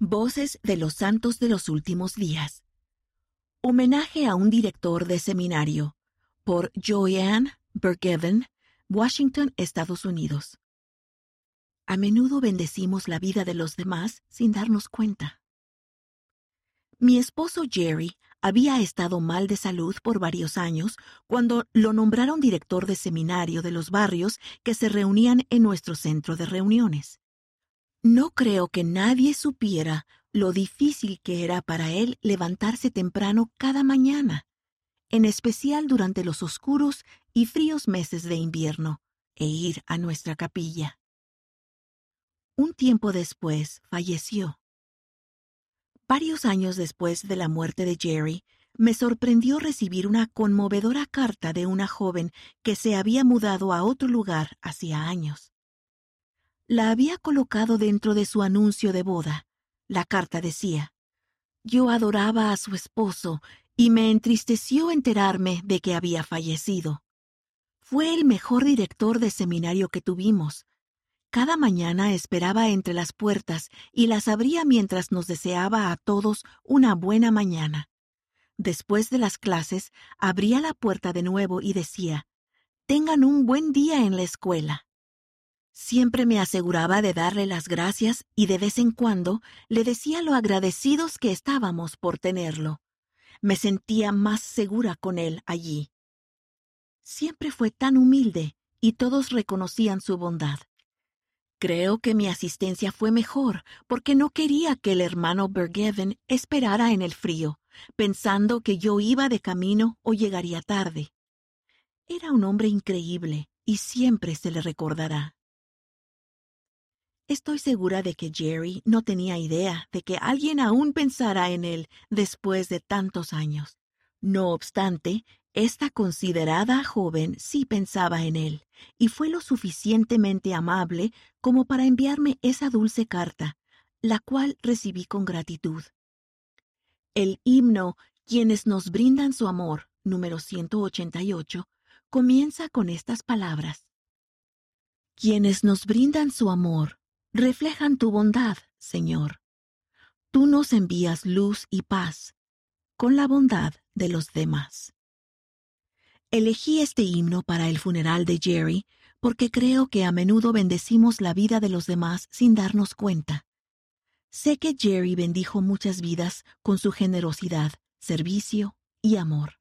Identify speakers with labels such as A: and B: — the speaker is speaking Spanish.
A: Voces de los Santos de los Últimos Días. Homenaje a un director de seminario por Joanne Bergeven, Washington, Estados Unidos. A menudo bendecimos la vida de los demás sin darnos cuenta. Mi esposo Jerry había estado mal de salud por varios años cuando lo nombraron director de seminario de los barrios que se reunían en nuestro centro de reuniones. No creo que nadie supiera lo difícil que era para él levantarse temprano cada mañana, en especial durante los oscuros y fríos meses de invierno, e ir a nuestra capilla. Un tiempo después falleció. Varios años después de la muerte de Jerry, me sorprendió recibir una conmovedora carta de una joven que se había mudado a otro lugar hacía años la había colocado dentro de su anuncio de boda. La carta decía, Yo adoraba a su esposo y me entristeció enterarme de que había fallecido. Fue el mejor director de seminario que tuvimos. Cada mañana esperaba entre las puertas y las abría mientras nos deseaba a todos una buena mañana. Después de las clases, abría la puerta de nuevo y decía, Tengan un buen día en la escuela. Siempre me aseguraba de darle las gracias y de vez en cuando le decía lo agradecidos que estábamos por tenerlo. Me sentía más segura con él allí. Siempre fue tan humilde y todos reconocían su bondad. Creo que mi asistencia fue mejor porque no quería que el hermano Bergeven esperara en el frío, pensando que yo iba de camino o llegaría tarde. Era un hombre increíble y siempre se le recordará. Estoy segura de que Jerry no tenía idea de que alguien aún pensara en él después de tantos años. No obstante, esta considerada joven sí pensaba en él, y fue lo suficientemente amable como para enviarme esa dulce carta, la cual recibí con gratitud. El himno Quienes nos brindan su amor, número 188, comienza con estas palabras. Quienes nos brindan su amor reflejan tu bondad, Señor. Tú nos envías luz y paz con la bondad de los demás. Elegí este himno para el funeral de Jerry porque creo que a menudo bendecimos la vida de los demás sin darnos cuenta. Sé que Jerry bendijo muchas vidas con su generosidad, servicio y amor.